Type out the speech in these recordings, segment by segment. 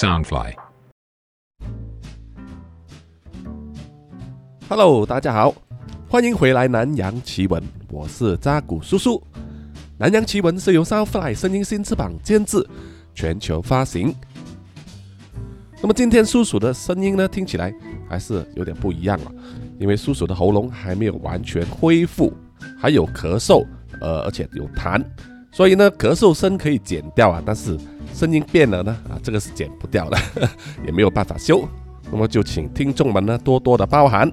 Soundfly。Hello，大家好，欢迎回来《南洋奇闻》，我是扎古叔叔。《南洋奇闻》是由 Soundfly 声音新翅膀监制，全球发行。那么今天叔叔的声音呢，听起来还是有点不一样了，因为叔叔的喉咙还没有完全恢复，还有咳嗽，呃，而且有痰，所以呢，咳嗽声可以剪掉啊，但是声音变了呢，啊，这个是剪不掉的，也没有办法修。那么就请听众们呢多多的包涵。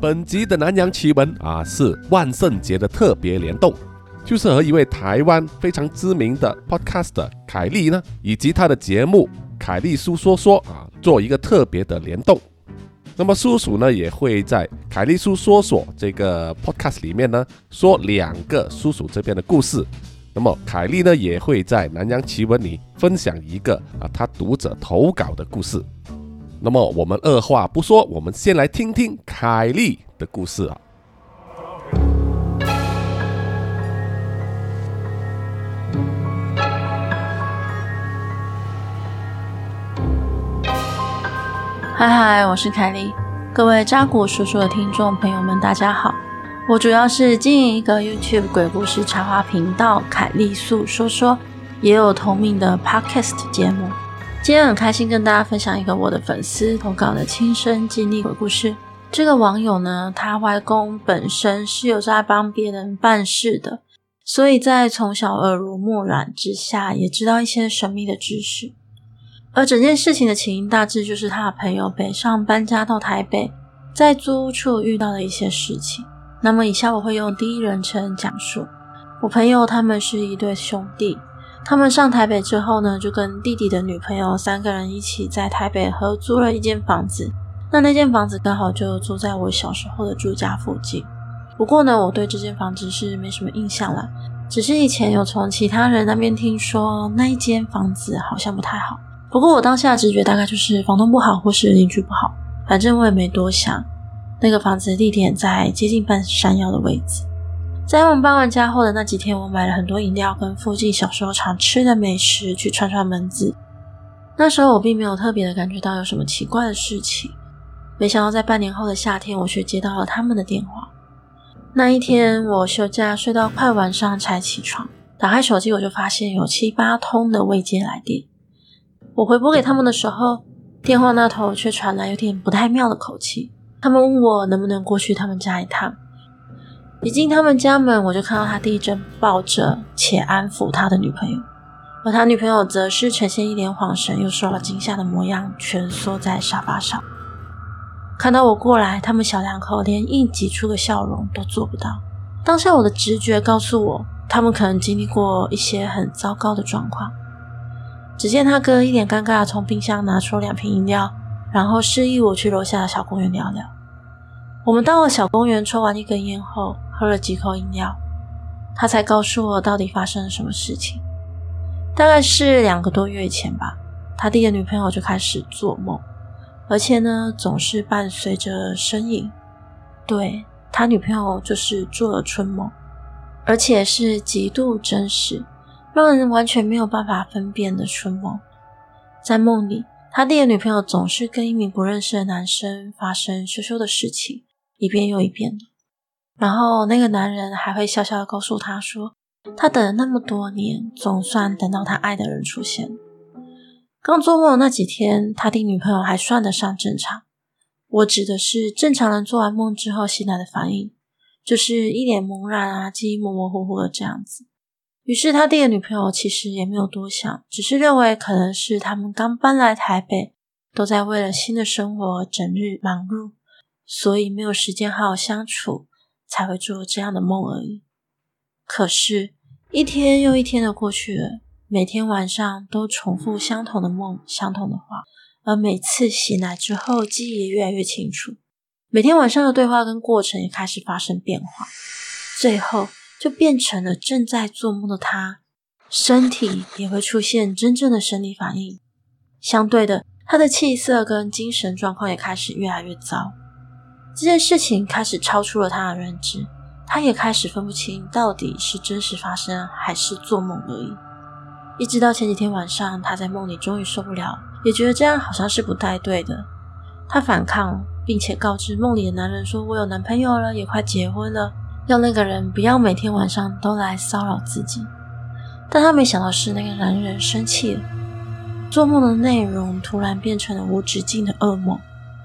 本集的南洋奇闻啊，是万圣节的特别联动，就是和一位台湾非常知名的 podcaster 凯莉呢，以及她的节目《凯莉叔说说》啊，做一个特别的联动。那么叔叔呢，也会在《凯利叔说说》这个 podcast 里面呢，说两个叔叔这边的故事。那么凯利呢，也会在南洋奇闻里分享一个啊，他读者投稿的故事。那么我们二话不说，我们先来听听凯利的故事啊。嗨嗨，我是凯莉，各位扎古叔叔的听众朋友们，大家好。我主要是经营一个 YouTube 鬼故事插画频道“凯莉素说说”，也有同名的 Podcast 节目。今天很开心跟大家分享一个我的粉丝投稿的亲身经历鬼故事。这个网友呢，他外公本身是有在帮别人办事的，所以在从小耳濡目染之下，也知道一些神秘的知识。而整件事情的起因大致就是他的朋友北上搬家到台北，在租屋处遇到了一些事情。那么以下我会用第一人称讲述。我朋友他们是一对兄弟，他们上台北之后呢，就跟弟弟的女朋友三个人一起在台北合租了一间房子。那那间房子刚好就住在我小时候的住家附近。不过呢，我对这间房子是没什么印象啦，只是以前有从其他人那边听说那一间房子好像不太好。不过我当下直觉大概就是房东不好，或是邻居不好，反正我也没多想。那个房子地点在接近半山腰的位置。在我们搬完家后的那几天，我买了很多饮料跟附近小时候常吃的美食去串串门子。那时候我并没有特别的感觉到有什么奇怪的事情，没想到在半年后的夏天，我却接到了他们的电话。那一天我休假睡到快晚上才起床，打开手机我就发现有七八通的未接来电。我回拨给他们的时候，电话那头却传来有点不太妙的口气。他们问我能不能过去他们家一趟。一进他们家门，我就看到他弟正抱着且安抚他的女朋友，而他女朋友则是呈现一脸恍神又受了惊吓的模样，蜷缩在沙发上。看到我过来，他们小两口连硬挤出个笑容都做不到。当下我的直觉告诉我，他们可能经历过一些很糟糕的状况。只见他哥一脸尴尬地从冰箱拿出两瓶饮料，然后示意我去楼下的小公园聊聊。我们到了小公园，抽完一根烟后，喝了几口饮料，他才告诉我到底发生了什么事情。大概是两个多月前吧，他弟的女朋友就开始做梦，而且呢，总是伴随着呻吟。对他女朋友就是做了春梦，而且是极度真实。让人完全没有办法分辨的春梦，在梦里，他弟的女朋友总是跟一名不认识的男生发生羞羞的事情，一遍又一遍的。然后那个男人还会笑笑的告诉他说，他等了那么多年，总算等到他爱的人出现。刚做梦的那几天，他弟女朋友还算得上正常。我指的是正常人做完梦之后醒来的反应，就是一脸茫然啊，记忆模模糊糊的这样子。于是他弟的女朋友其实也没有多想，只是认为可能是他们刚搬来台北，都在为了新的生活整日忙碌，所以没有时间好好相处，才会做这样的梦而已。可是，一天又一天的过去了，每天晚上都重复相同的梦、相同的话，而每次醒来之后，记忆也越来越清楚。每天晚上的对话跟过程也开始发生变化，最后。就变成了正在做梦的他，身体也会出现真正的生理反应。相对的，他的气色跟精神状况也开始越来越糟。这件事情开始超出了他的认知，他也开始分不清到底是真实发生还是做梦而已。一直到前几天晚上，他在梦里终于受不了，也觉得这样好像是不太对的。他反抗，并且告知梦里的男人说：“我有男朋友了，也快结婚了，要那个人不要每天晚上都来骚扰自己。”但他没想到是那个男人生气了，做梦的内容突然变成了无止境的噩梦，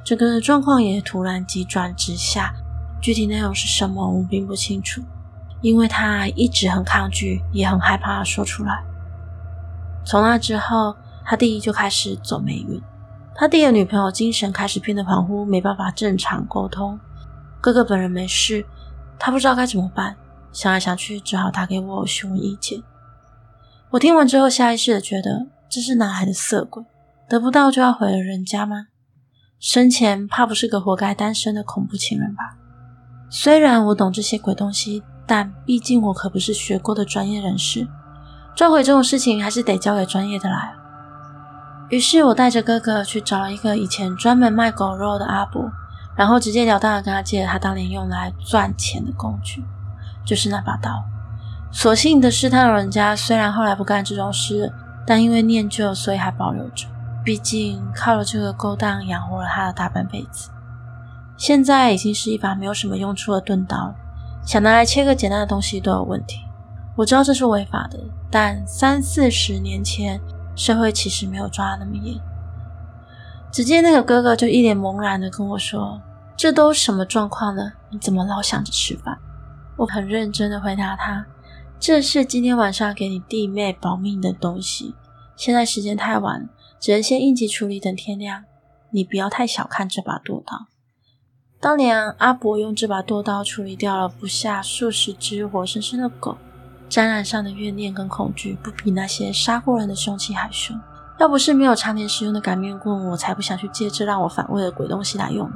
整个状况也突然急转直下。具体内容是什么，我并不清楚，因为他一直很抗拒，也很害怕说出来。从那之后，他弟就开始走霉运。他弟的女朋友精神开始变得恍惚，没办法正常沟通。哥哥本人没事，他不知道该怎么办，想来想去，只好打给我询问意见。我听完之后，下意识的觉得这是哪来的色鬼？得不到就要毁了人家吗？生前怕不是个活该单身的恐怖情人吧？虽然我懂这些鬼东西，但毕竟我可不是学过的专业人士。抓鬼这种事情还是得交给专业的来。于是我带着哥哥去找了一个以前专门卖狗肉的阿伯，然后直截了当的跟他借了他当年用来赚钱的工具，就是那把刀。所幸的是，他老人家虽然后来不干这种事，但因为念旧，所以还保留着。毕竟靠了这个勾当养活了他的大半辈子。现在已经是一把没有什么用处的钝刀，想拿来切个简单的东西都有问题。我知道这是违法的，但三四十年前社会其实没有抓那么严。只见那个哥哥就一脸茫然的跟我说：“这都什么状况了？你怎么老想着吃饭？”我很认真的回答他：“这是今天晚上给你弟妹保命的东西，现在时间太晚，只能先应急处理，等天亮。你不要太小看这把剁刀。当年阿伯用这把剁刀处理掉了不下数十只活生生的狗。”沾染上的怨念跟恐惧，不比那些杀过人的凶器还凶。要不是没有常年使用的擀面棍，我才不想去借这让我反胃的鬼东西来用。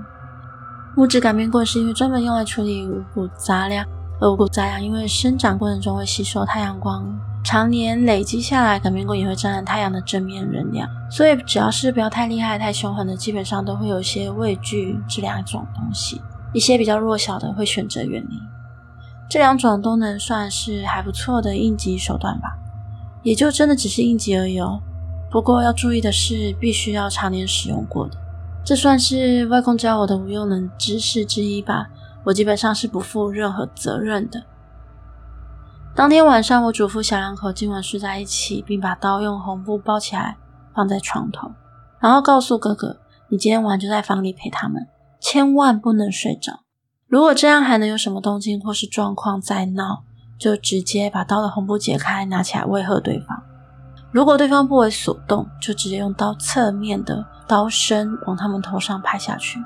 木质擀面棍是因为专门用来处理五谷杂粮，而五谷杂粮因为生长过程中会吸收太阳光，常年累积下来，擀面棍也会沾染太阳的正面能量。所以只要是不要太厉害、太凶狠的，基本上都会有些畏惧这两种东西。一些比较弱小的会选择远离。这两种都能算是还不错的应急手段吧，也就真的只是应急而已哦。不过要注意的是，必须要常年使用过的。这算是外公教我的无用能知识之一吧，我基本上是不负任何责任的。当天晚上，我嘱咐小两口今晚睡在一起，并把刀用红布包起来放在床头，然后告诉哥哥：“你今天晚上就在房里陪他们，千万不能睡着。”如果这样还能有什么动静或是状况再闹，就直接把刀的红布解开，拿起来威吓对方。如果对方不为所动，就直接用刀侧面的刀身往他们头上拍下去。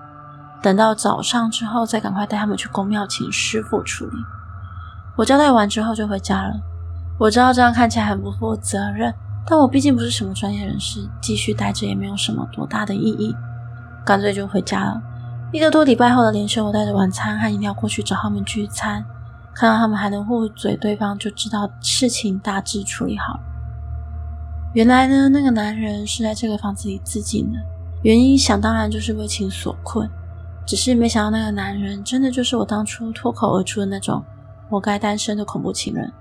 等到早上之后，再赶快带他们去公庙请师傅处理。我交代完之后就回家了。我知道这样看起来很不负责任，但我毕竟不是什么专业人士，继续待着也没有什么多大的意义，干脆就回家了。一个多礼拜后的连休，我带着晚餐和饮料过去找他们聚餐，看到他们还能互嘴对方，就知道事情大致处理好了。原来呢，那个男人是在这个房子里自尽的，原因想当然就是为情所困。只是没想到那个男人真的就是我当初脱口而出的那种活该单身的恐怖情人，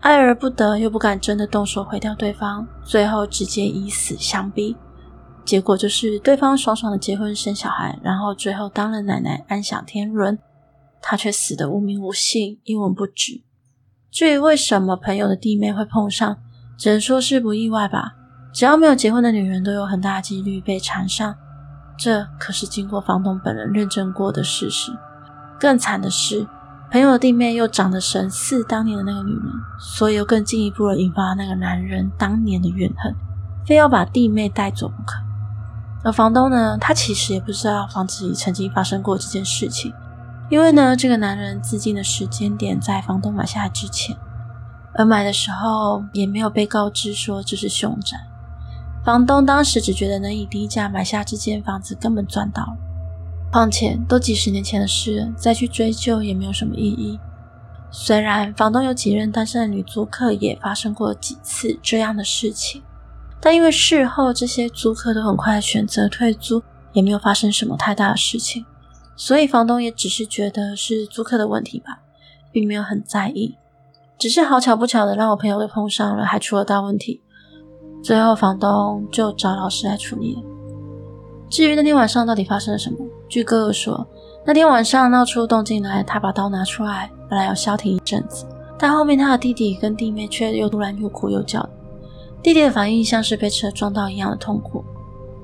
爱而不得又不敢真的动手毁掉对方，最后直接以死相逼。结果就是对方爽爽的结婚生小孩，然后最后当了奶奶安享天伦，他却死得无名无姓一文不值。至于为什么朋友的弟妹会碰上，只能说是不意外吧。只要没有结婚的女人，都有很大几率被缠上，这可是经过房东本人认证过的事实。更惨的是，朋友的弟妹又长得神似当年的那个女人，所以又更进一步的引发了那个男人当年的怨恨，非要把弟妹带走不可。而房东呢，他其实也不知道房子里曾经发生过这件事情，因为呢，这个男人自尽的时间点在房东买下来之前，而买的时候也没有被告知说这是凶宅。房东当时只觉得能以低价买下这间房子，根本赚到了。况且都几十年前的事，再去追究也没有什么意义。虽然房东有几任单身的女租客也发生过几次这样的事情。但因为事后这些租客都很快选择退租，也没有发生什么太大的事情，所以房东也只是觉得是租客的问题吧，并没有很在意。只是好巧不巧的让我朋友给碰上了，还出了大问题。最后房东就找老师来处理了。至于那天晚上到底发生了什么，据哥哥说，那天晚上闹出动静来，他把刀拿出来，本来要消停一阵子，但后面他的弟弟跟弟妹却又突然又哭又叫。弟弟的反应像是被车撞到一样的痛苦，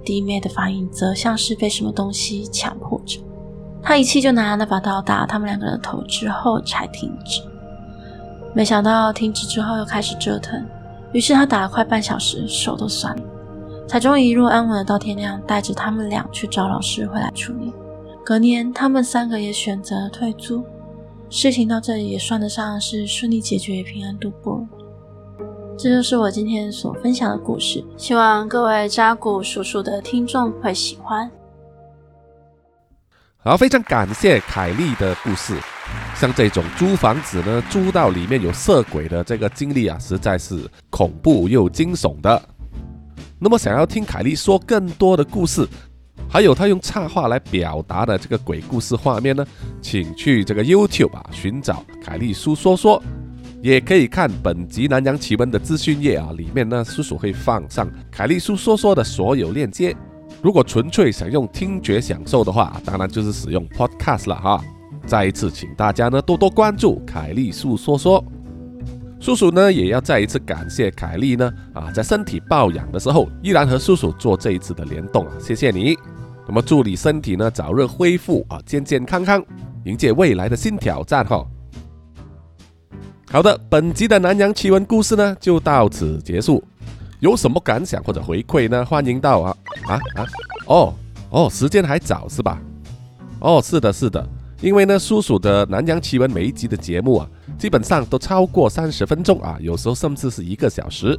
弟妹的反应则像是被什么东西强迫着。他一气就拿那把刀打他们两个人的头，之后才停止。没想到停止之后又开始折腾，于是他打了快半小时，手都酸了。才终于一路安稳的到天亮，带着他们俩去找老师回来处理。隔年，他们三个也选择了退租。事情到这里也算得上是顺利解决，平安度过。这就是我今天所分享的故事，希望各位扎古叔叔的听众会喜欢。好，非常感谢凯莉的故事。像这种租房子呢，租到里面有色鬼的这个经历啊，实在是恐怖又惊悚的。那么，想要听凯莉说更多的故事，还有她用插画来表达的这个鬼故事画面呢？请去这个 YouTube 啊寻找凯莉叔说说，也可以看本集南洋奇闻的资讯页啊，里面呢叔叔会放上凯莉叔说说的所有链接。如果纯粹想用听觉享受的话，当然就是使用 Podcast 了哈。再一次请大家呢多多关注凯利叔说说。叔叔呢，也要再一次感谢凯利呢，啊，在身体抱养的时候，依然和叔叔做这一次的联动啊，谢谢你。那么祝你身体呢早日恢复啊，健健康康，迎接未来的新挑战哈。好的，本集的南洋奇闻故事呢就到此结束。有什么感想或者回馈呢？欢迎到啊啊啊哦哦，时间还早是吧？哦，是的，是的。因为呢，叔叔的南洋奇闻每一集的节目啊，基本上都超过三十分钟啊，有时候甚至是一个小时。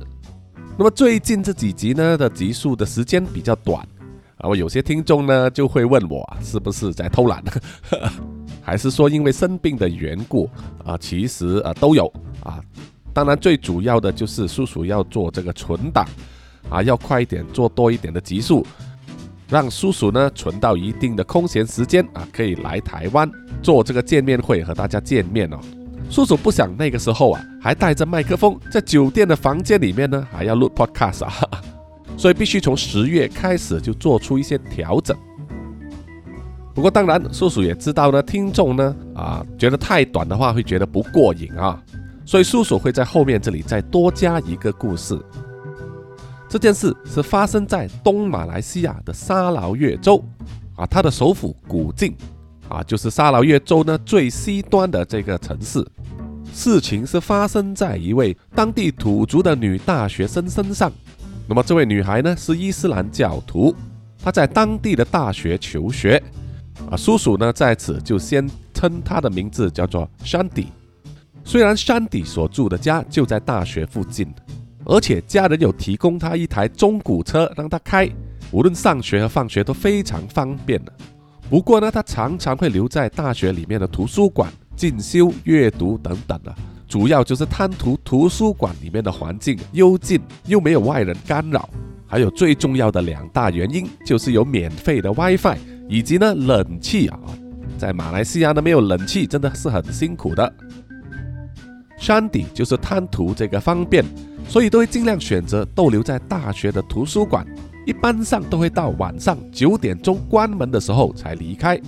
那么最近这几集呢的集数的时间比较短啊，我有些听众呢就会问我是不是在偷懒，还是说因为生病的缘故啊？其实啊都有啊，当然最主要的就是叔叔要做这个存档啊，要快一点做多一点的集数。让叔叔呢存到一定的空闲时间啊，可以来台湾做这个见面会和大家见面哦。叔叔不想那个时候啊还带着麦克风在酒店的房间里面呢还要录 podcast 啊，所以必须从十月开始就做出一些调整。不过当然，叔叔也知道呢，听众呢啊觉得太短的话会觉得不过瘾啊，所以叔叔会在后面这里再多加一个故事。这件事是发生在东马来西亚的沙劳越州，啊，它的首府古晋，啊，就是沙劳越州呢最西端的这个城市。事情是发生在一位当地土族的女大学生身上。那么这位女孩呢是伊斯兰教徒，她在当地的大学求学。啊，叔叔呢在此就先称她的名字叫做山迪。虽然山迪所住的家就在大学附近。而且家人有提供他一台中古车让他开，无论上学和放学都非常方便的。不过呢，他常常会留在大学里面的图书馆进修、阅读等等的，主要就是贪图图书馆里面的环境幽静，又没有外人干扰。还有最重要的两大原因，就是有免费的 WiFi 以及呢冷气啊。在马来西亚呢，没有冷气真的是很辛苦的。山底就是贪图这个方便。所以都会尽量选择逗留在大学的图书馆，一般上都会到晚上九点钟关门的时候才离开。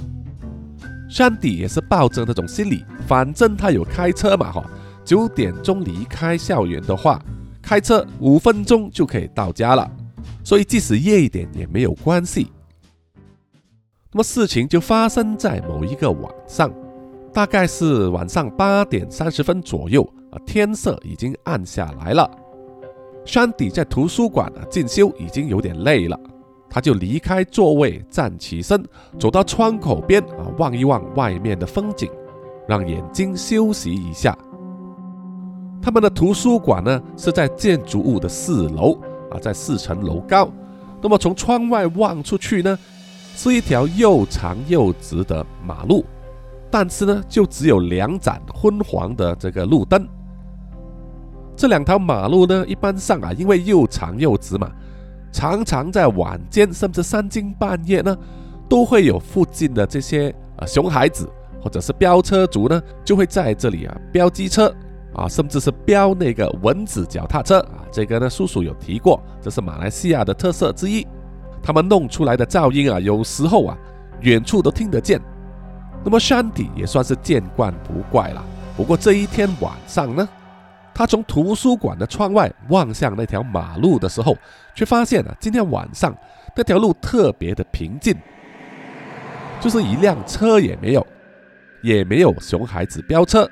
山迪也是抱着那种心理，反正他有开车嘛，哈，九点钟离开校园的话，开车五分钟就可以到家了，所以即使夜一点也没有关系。那么事情就发生在某一个晚上，大概是晚上八点三十分左右啊，天色已经暗下来了。山迪在图书馆啊进修已经有点累了，他就离开座位，站起身，走到窗口边啊望一望外面的风景，让眼睛休息一下。他们的图书馆呢是在建筑物的四楼啊，在四层楼高。那么从窗外望出去呢，是一条又长又直的马路，但是呢就只有两盏昏黄的这个路灯。这两条马路呢，一般上啊，因为又长又直嘛，常常在晚间甚至三更半夜呢，都会有附近的这些啊熊孩子或者是飙车族呢，就会在这里啊飙机车，啊，甚至是飙那个蚊子脚踏车啊，这个呢，叔叔有提过，这是马来西亚的特色之一。他们弄出来的噪音啊，有时候啊，远处都听得见。那么山底也算是见惯不怪了。不过这一天晚上呢，他从图书馆的窗外望向那条马路的时候，却发现啊，今天晚上那条路特别的平静，就是一辆车也没有，也没有熊孩子飙车。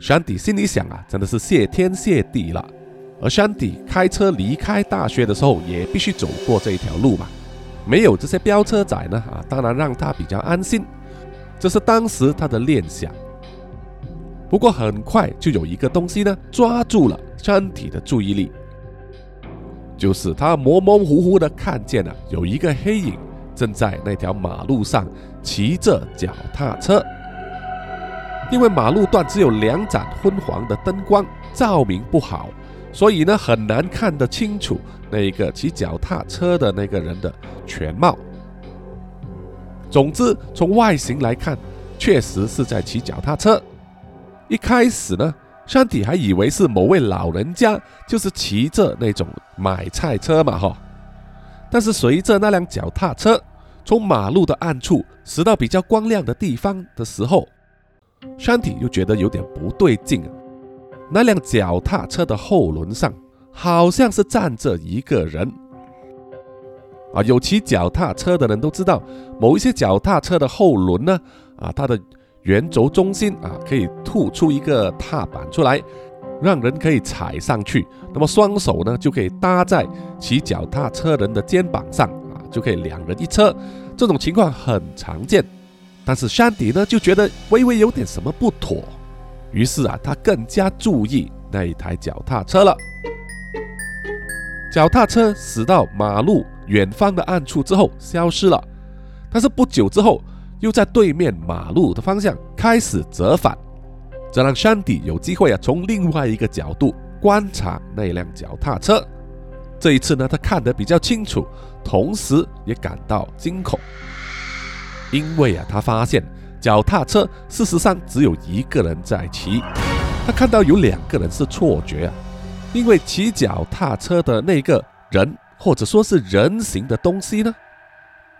山迪心里想啊，真的是谢天谢地了。而山迪开车离开大学的时候，也必须走过这一条路嘛，没有这些飙车仔呢啊，当然让他比较安心。这是当时他的念想。不过很快就有一个东西呢抓住了山体的注意力，就是他模模糊糊的看见了有一个黑影正在那条马路上骑着脚踏车。因为马路段只有两盏昏黄的灯光，照明不好，所以呢很难看得清楚那个骑脚踏车的那个人的全貌。总之，从外形来看，确实是在骑脚踏车。一开始呢，山体还以为是某位老人家，就是骑着那种买菜车嘛，哈。但是随着那辆脚踏车从马路的暗处驶到比较光亮的地方的时候，山体又觉得有点不对劲。那辆脚踏车的后轮上好像是站着一个人啊。有骑脚踏车的人都知道，某一些脚踏车的后轮呢，啊，它的。圆轴中心啊，可以突出一个踏板出来，让人可以踩上去。那么双手呢，就可以搭在骑脚踏车人的肩膀上啊，就可以两人一车。这种情况很常见。但是山迪呢，就觉得微微有点什么不妥，于是啊，他更加注意那一台脚踏车了。脚踏车驶到马路远方的暗处之后消失了，但是不久之后。又在对面马路的方向开始折返，这让山迪有机会啊从另外一个角度观察那辆脚踏车。这一次呢，他看得比较清楚，同时也感到惊恐，因为啊，他发现脚踏车事实上只有一个人在骑，他看到有两个人是错觉啊，因为骑脚踏车的那个人或者说是人形的东西呢。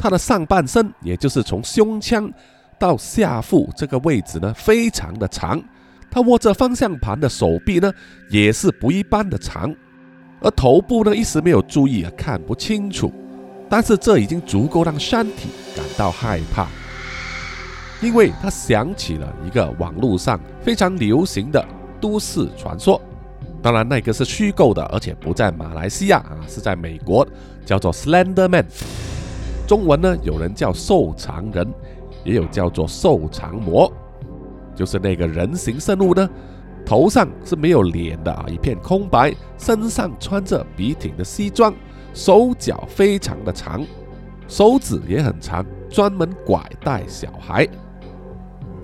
他的上半身，也就是从胸腔到下腹这个位置呢，非常的长。他握着方向盘的手臂呢，也是不一般的长。而头部呢，一时没有注意啊，看不清楚。但是这已经足够让山体感到害怕，因为他想起了一个网络上非常流行的都市传说。当然，那个是虚构的，而且不在马来西亚啊，是在美国，叫做 Slender Man。中文呢，有人叫瘦长人，也有叫做瘦长魔，就是那个人形生物呢，头上是没有脸的啊，一片空白，身上穿着笔挺的西装，手脚非常的长，手指也很长，专门拐带小孩。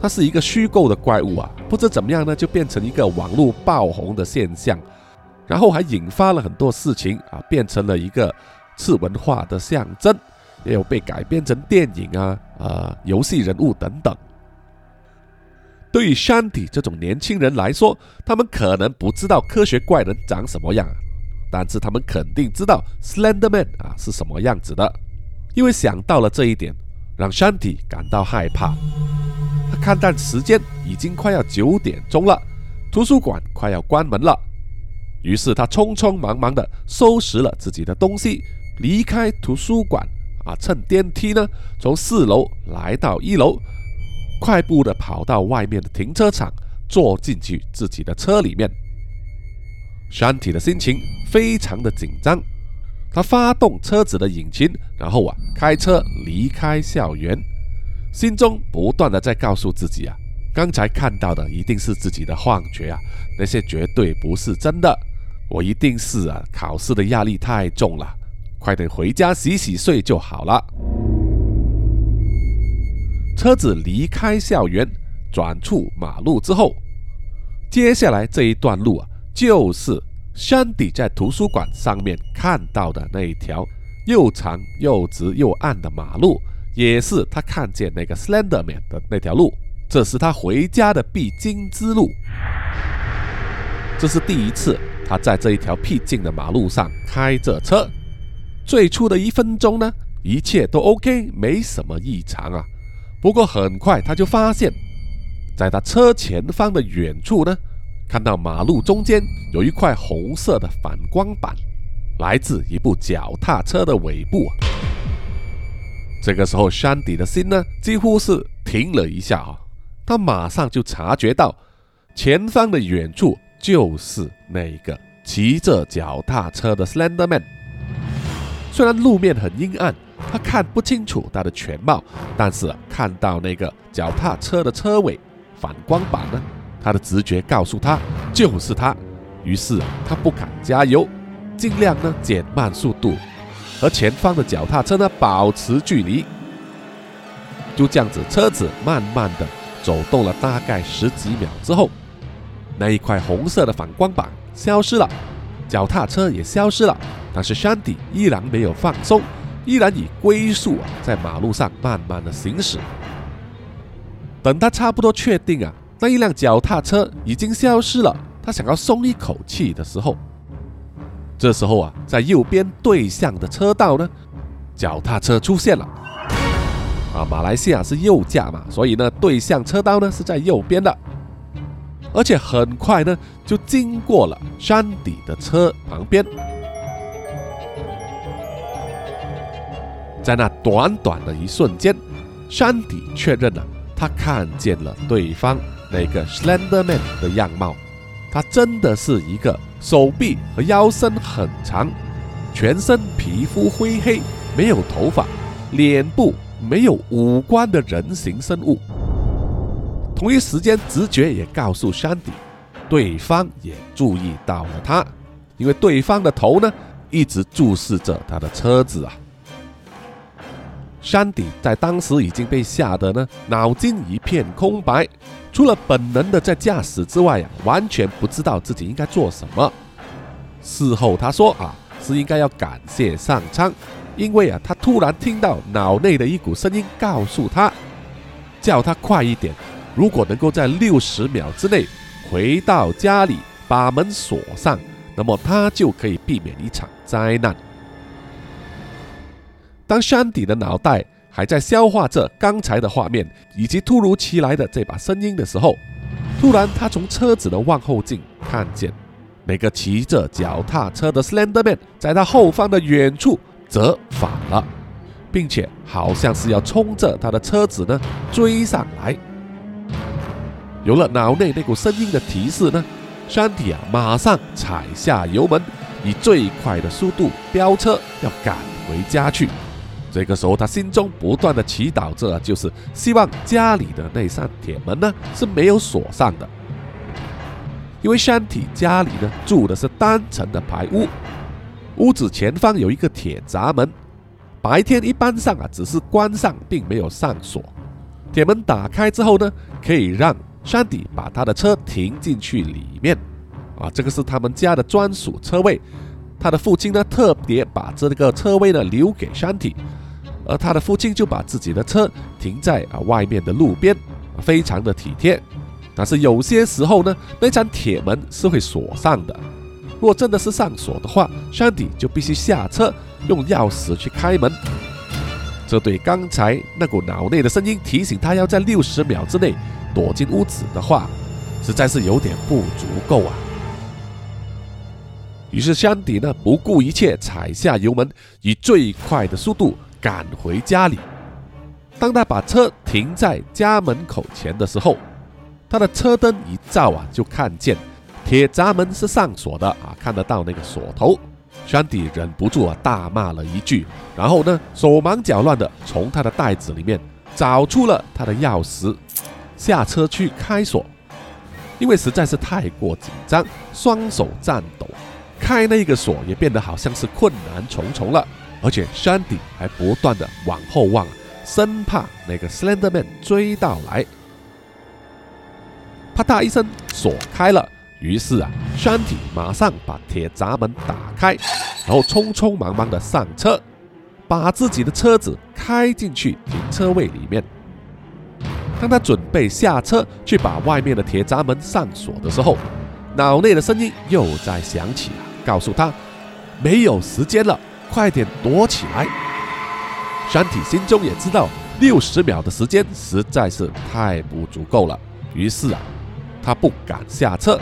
它是一个虚构的怪物啊，不知怎么样呢，就变成一个网络爆红的现象，然后还引发了很多事情啊，变成了一个次文化的象征。也有被改编成电影啊，呃，游戏人物等等。对于山体这种年轻人来说，他们可能不知道科学怪人长什么样，但是他们肯定知道 Slenderman 啊是什么样子的，因为想到了这一点，让山体感到害怕。他看看时间，已经快要九点钟了，图书馆快要关门了，于是他匆匆忙忙地收拾了自己的东西，离开图书馆。啊，乘电梯呢，从四楼来到一楼，快步的跑到外面的停车场，坐进去自己的车里面。山体的心情非常的紧张，他发动车子的引擎，然后啊，开车离开校园，心中不断的在告诉自己啊，刚才看到的一定是自己的幻觉啊，那些绝对不是真的，我一定是啊，考试的压力太重了。快点回家洗洗睡就好了。车子离开校园，转出马路之后，接下来这一段路啊，就是山底在图书馆上面看到的那一条又长又直又暗的马路，也是他看见那个 Slenderman 的那条路。这是他回家的必经之路。这是第一次他在这一条僻静的马路上开着车。最初的一分钟呢，一切都 OK，没什么异常啊。不过很快他就发现，在他车前方的远处呢，看到马路中间有一块红色的反光板，来自一部脚踏车的尾部。这个时候，山迪的心呢几乎是停了一下啊，他马上就察觉到前方的远处就是那个骑着脚踏车的 Slenderman。虽然路面很阴暗，他看不清楚他的全貌，但是看到那个脚踏车的车尾反光板呢，他的直觉告诉他就是他。于是他不敢加油，尽量呢减慢速度，和前方的脚踏车呢保持距离。就这样子，车子慢慢的走动了大概十几秒之后，那一块红色的反光板消失了，脚踏车也消失了。但是山底依然没有放松，依然以龟速啊在马路上慢慢的行驶。等他差不多确定啊那一辆脚踏车已经消失了，他想要松一口气的时候，这时候啊在右边对向的车道呢，脚踏车出现了。啊，马来西亚是右驾嘛，所以呢对向车道呢是在右边的，而且很快呢就经过了山底的车旁边。在那短短的一瞬间，山迪确认了，他看见了对方那个 Slenderman 的样貌。他真的是一个手臂和腰身很长，全身皮肤灰黑，没有头发，脸部没有五官的人形生物。同一时间，直觉也告诉山迪，对方也注意到了他，因为对方的头呢一直注视着他的车子啊。山迪在当时已经被吓得呢，脑筋一片空白，除了本能的在驾驶之外啊，完全不知道自己应该做什么。事后他说啊，是应该要感谢上苍，因为啊，他突然听到脑内的一股声音告诉他，叫他快一点，如果能够在六十秒之内回到家里，把门锁上，那么他就可以避免一场灾难。当山迪的脑袋还在消化着刚才的画面以及突如其来的这把声音的时候，突然他从车子的望后镜看见那个骑着脚踏车的 Slenderman 在他后方的远处折返了，并且好像是要冲着他的车子呢追上来。有了脑内那股声音的提示呢，山迪啊马上踩下油门，以最快的速度飙车，要赶回家去。这个时候，他心中不断的祈祷着，就是希望家里的那扇铁门呢是没有锁上的，因为山体家里呢住的是单层的排屋，屋子前方有一个铁闸门，白天一般上啊只是关上，并没有上锁。铁门打开之后呢，可以让山迪把他的车停进去里面，啊，这个是他们家的专属车位。他的父亲呢，特别把这个车位呢留给山体，而他的父亲就把自己的车停在啊外面的路边，非常的体贴。但是有些时候呢，那扇铁门是会锁上的。若真的是上锁的话，山迪就必须下车用钥匙去开门。这对刚才那股脑内的声音提醒他要在六十秒之内躲进屋子的话，实在是有点不足够啊。于是山迪呢不顾一切踩下油门，以最快的速度赶回家里。当他把车停在家门口前的时候，他的车灯一照啊，就看见铁闸门是上锁的啊，看得到那个锁头。山迪忍不住啊大骂了一句，然后呢手忙脚乱的从他的袋子里面找出了他的钥匙，下车去开锁。因为实在是太过紧张，双手颤抖。开那个锁也变得好像是困难重重了，而且山迪还不断的往后望，生怕那个 Slenderman 追到来。啪嗒一声，锁开了。于是啊，山迪马上把铁闸门打开，然后匆匆忙忙的上车，把自己的车子开进去停车位里面。当他准备下车去把外面的铁闸门上锁的时候，脑内的声音又在响起啊，告诉他没有时间了，快点躲起来。山体心中也知道六十秒的时间实在是太不足够了，于是啊，他不敢下车，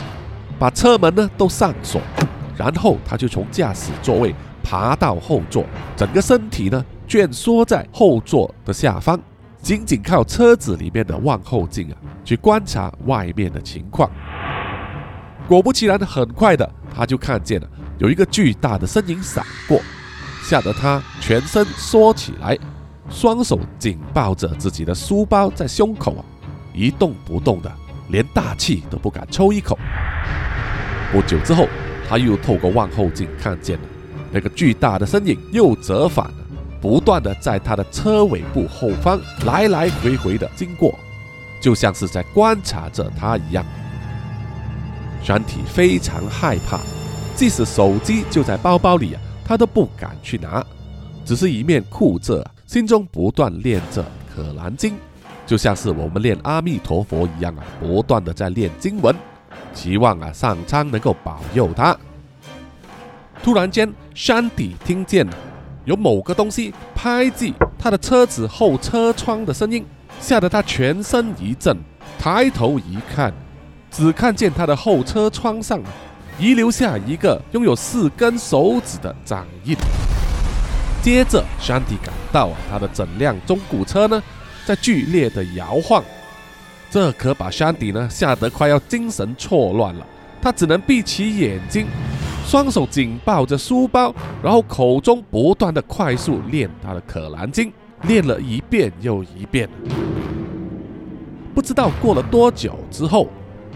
把车门呢都上锁，然后他就从驾驶座位爬到后座，整个身体呢蜷缩在后座的下方，仅仅靠车子里面的望后镜啊去观察外面的情况。果不其然，很快的他就看见了有一个巨大的身影闪过。吓得他全身缩起来，双手紧抱着自己的书包在胸口啊，一动不动的，连大气都不敢抽一口。不久之后，他又透过望后镜看见了那个巨大的身影又折返了，不断的在他的车尾部后方来来回回的经过，就像是在观察着他一样。全体非常害怕，即使手机就在包包里啊。他都不敢去拿，只是一面哭着，心中不断念着《可兰经》，就像是我们念阿弥陀佛一样啊，不断的在念经文，期望啊上苍能够保佑他。突然间，山底听见有某个东西拍击他的车子后车窗的声音，吓得他全身一震，抬头一看，只看见他的后车窗上。遗留下一个拥有四根手指的掌印。接着，山迪感到啊，他的整辆中古车呢，在剧烈的摇晃，这可把山迪呢吓得快要精神错乱了。他只能闭起眼睛，双手紧抱着书包，然后口中不断的快速念他的《可兰经》，念了一遍又一遍。不知道过了多久之后，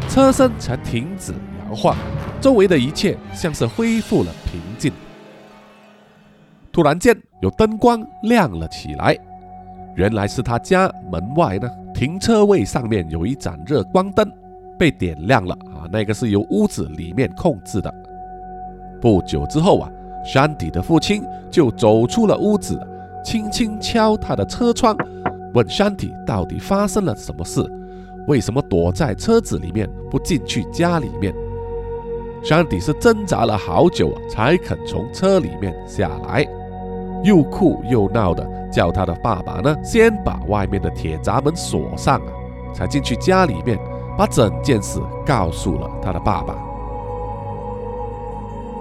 车身才停止摇晃。周围的一切像是恢复了平静。突然间，有灯光亮了起来，原来是他家门外呢，停车位上面有一盏热光灯被点亮了啊，那个是由屋子里面控制的。不久之后啊，山迪的父亲就走出了屋子，轻轻敲他的车窗，问山迪到底发生了什么事，为什么躲在车子里面不进去家里面。山迪是挣扎了好久啊，才肯从车里面下来，又哭又闹的叫他的爸爸呢，先把外面的铁闸门锁上啊，才进去家里面，把整件事告诉了他的爸爸。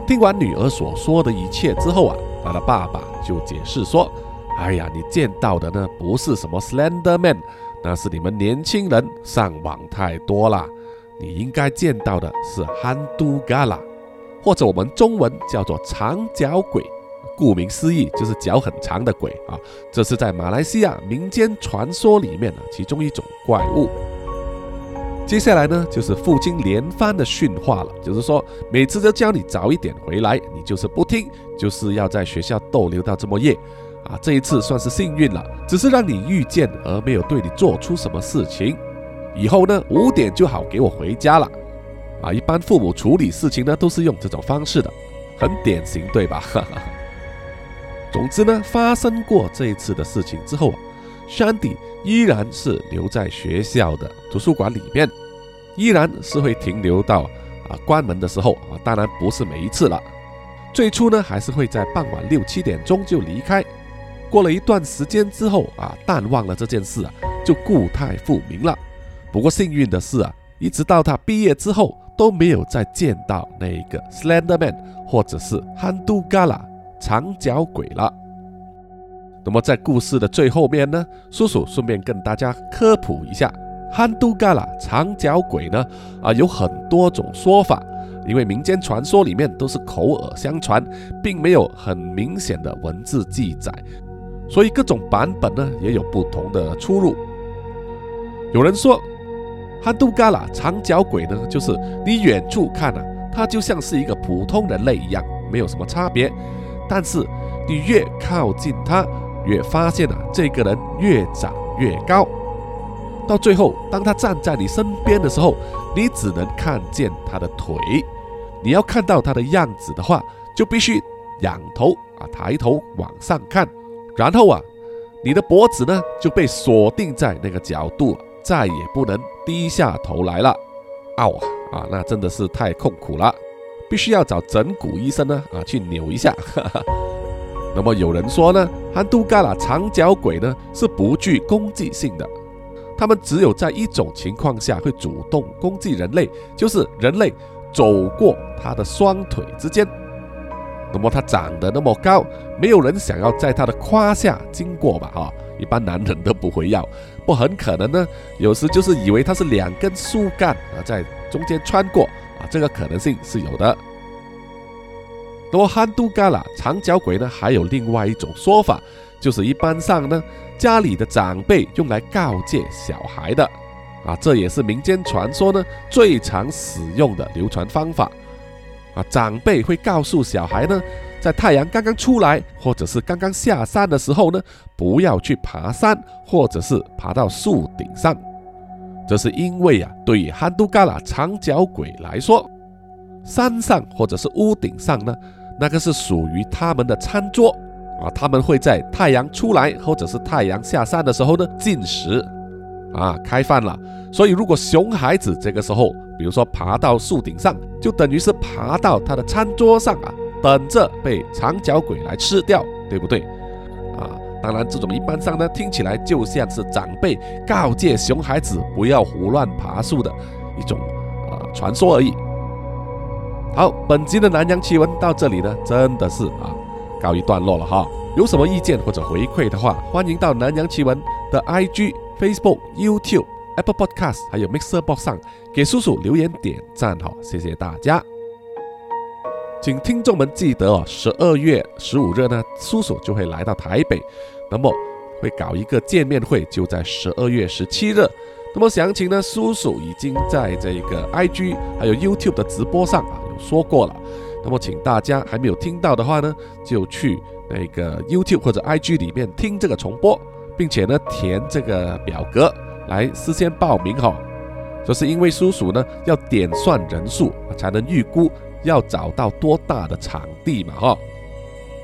听完女儿所说的一切之后啊，他的爸爸就解释说：“哎呀，你见到的呢，不是什么 Slender Man，那是你们年轻人上网太多了。”你应该见到的是憨都嘎啦，或者我们中文叫做长脚鬼，顾名思义就是脚很长的鬼啊。这是在马来西亚民间传说里面的其中一种怪物。接下来呢，就是父亲连番的训话了，就是说每次都叫你早一点回来，你就是不听，就是要在学校逗留到这么夜啊。这一次算是幸运了，只是让你遇见，而没有对你做出什么事情。以后呢，五点就好给我回家了，啊，一般父母处理事情呢都是用这种方式的，很典型，对吧？哈 哈总之呢，发生过这一次的事情之后啊，山迪依然是留在学校的图书馆里面，依然是会停留到啊关门的时候啊，当然不是每一次了。最初呢，还是会在傍晚六七点钟就离开。过了一段时间之后啊，淡忘了这件事啊，就故态复明了。不过幸运的是啊，一直到他毕业之后都没有再见到那个 Slender Man 或者是 Handu Gala 长脚鬼了。那么在故事的最后面呢，叔叔顺便跟大家科普一下，Handu Gala 长脚鬼呢啊有很多种说法，因为民间传说里面都是口耳相传，并没有很明显的文字记载，所以各种版本呢也有不同的出入。有人说。憨杜嘎拉长脚鬼呢，就是你远处看啊，它就像是一个普通人类一样，没有什么差别。但是你越靠近它，越发现啊，这个人越长越高。到最后，当他站在你身边的时候，你只能看见他的腿。你要看到他的样子的话，就必须仰头啊，抬头往上看，然后啊，你的脖子呢就被锁定在那个角度。再也不能低下头来了，嗷啊，那真的是太痛苦了，必须要找整骨医生呢啊去扭一下。那么有人说呢，憨都嘎啦长脚鬼呢是不具攻击性的，他们只有在一种情况下会主动攻击人类，就是人类走过他的双腿之间。那么他长得那么高，没有人想要在他的胯下经过吧？哈，一般男人都不会要。不很可能呢，有时就是以为它是两根树干啊，在中间穿过啊，这个可能性是有的。那么憨都嘎啦长脚鬼呢，还有另外一种说法，就是一般上呢，家里的长辈用来告诫小孩的啊，这也是民间传说呢最常使用的流传方法啊。长辈会告诉小孩呢，在太阳刚刚出来或者是刚刚下山的时候呢，不要去爬山或者是爬到树顶上，这是因为啊，对于憨都嘎啦长脚鬼来说，山上或者是屋顶上呢。那个是属于他们的餐桌啊，他们会在太阳出来或者是太阳下山的时候呢进食，啊，开饭了。所以如果熊孩子这个时候，比如说爬到树顶上，就等于是爬到他的餐桌上啊，等着被长脚鬼来吃掉，对不对？啊，当然这种一般上呢听起来就像是长辈告诫熊孩子不要胡乱爬树的一种啊传说而已。好，本集的南洋奇闻到这里呢，真的是啊，告一段落了哈。有什么意见或者回馈的话，欢迎到南洋奇闻的 IG、Facebook、YouTube、Apple Podcast 还有 Mixer Box 上给叔叔留言点赞哈，谢谢大家。请听众们记得哦，十二月十五日呢，叔叔就会来到台北，那么会搞一个见面会，就在十二月十七日。那么详情呢，叔叔已经在这个 IG 还有 YouTube 的直播上啊有。说过了，那么请大家还没有听到的话呢，就去那个 YouTube 或者 IG 里面听这个重播，并且呢填这个表格来事先报名哈。这是因为叔叔呢要点算人数才能预估要找到多大的场地嘛哈。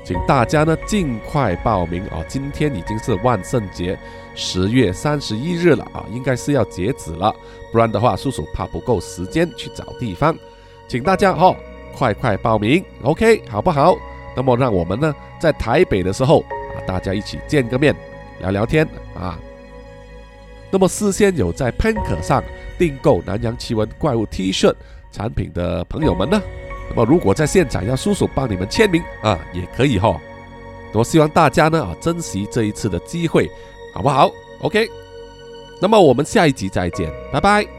请大家呢尽快报名啊！今天已经是万圣节，十月三十一日了啊，应该是要截止了，不然的话叔叔怕不够时间去找地方。请大家哈快快报名，OK 好不好？那么让我们呢在台北的时候啊，大家一起见个面，聊聊天啊。那么事先有在 p a n k 上订购南洋奇闻怪物 T 恤产品的朋友们呢，那么如果在现场要叔叔帮你们签名啊，也可以哈。我希望大家呢啊珍惜这一次的机会，好不好？OK。那么我们下一集再见，拜拜。